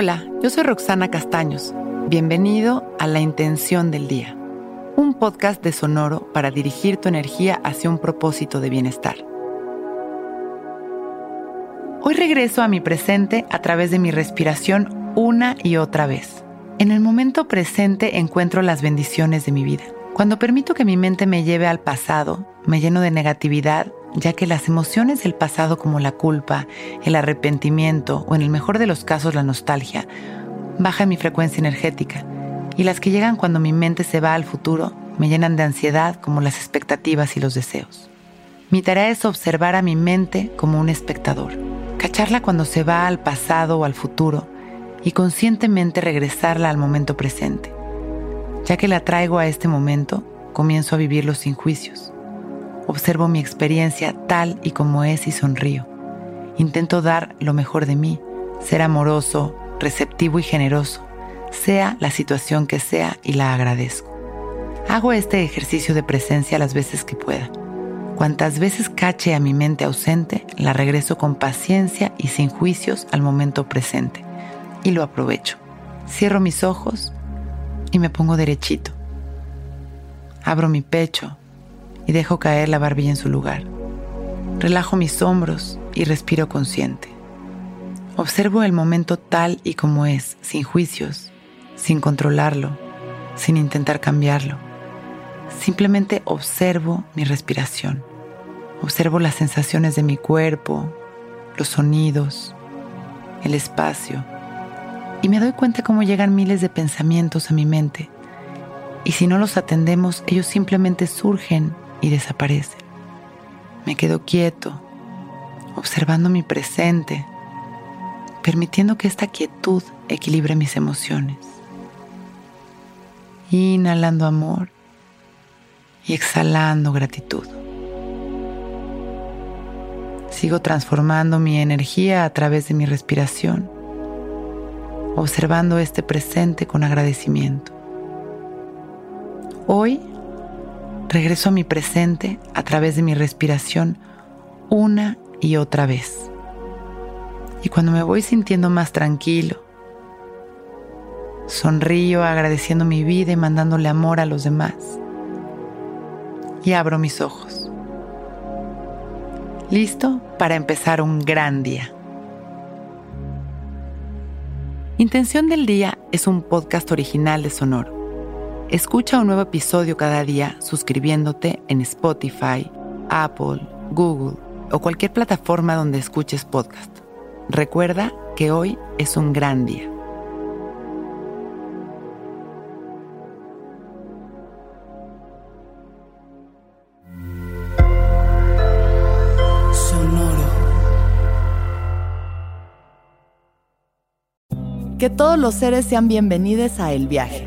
Hola, yo soy Roxana Castaños. Bienvenido a La Intención del Día, un podcast de Sonoro para dirigir tu energía hacia un propósito de bienestar. Hoy regreso a mi presente a través de mi respiración una y otra vez. En el momento presente encuentro las bendiciones de mi vida. Cuando permito que mi mente me lleve al pasado, me lleno de negatividad, ya que las emociones del pasado como la culpa, el arrepentimiento o en el mejor de los casos la nostalgia, bajan mi frecuencia energética y las que llegan cuando mi mente se va al futuro me llenan de ansiedad como las expectativas y los deseos. Mi tarea es observar a mi mente como un espectador, cacharla cuando se va al pasado o al futuro y conscientemente regresarla al momento presente. Ya que la traigo a este momento, comienzo a vivirlo sin juicios. Observo mi experiencia tal y como es y sonrío. Intento dar lo mejor de mí, ser amoroso, receptivo y generoso, sea la situación que sea y la agradezco. Hago este ejercicio de presencia las veces que pueda. Cuantas veces cache a mi mente ausente, la regreso con paciencia y sin juicios al momento presente y lo aprovecho. Cierro mis ojos y me pongo derechito. Abro mi pecho y dejo caer la barbilla en su lugar. Relajo mis hombros y respiro consciente. Observo el momento tal y como es, sin juicios, sin controlarlo, sin intentar cambiarlo. Simplemente observo mi respiración. Observo las sensaciones de mi cuerpo, los sonidos, el espacio y me doy cuenta cómo llegan miles de pensamientos a mi mente. Y si no los atendemos, ellos simplemente surgen y desaparecen. Me quedo quieto, observando mi presente, permitiendo que esta quietud equilibre mis emociones. Inhalando amor y exhalando gratitud. Sigo transformando mi energía a través de mi respiración observando este presente con agradecimiento. Hoy regreso a mi presente a través de mi respiración una y otra vez. Y cuando me voy sintiendo más tranquilo, sonrío agradeciendo mi vida y mandándole amor a los demás. Y abro mis ojos. Listo para empezar un gran día. Intención del Día es un podcast original de Sonoro. Escucha un nuevo episodio cada día suscribiéndote en Spotify, Apple, Google o cualquier plataforma donde escuches podcast. Recuerda que hoy es un gran día. Que todos los seres sean bienvenidos a El Viaje.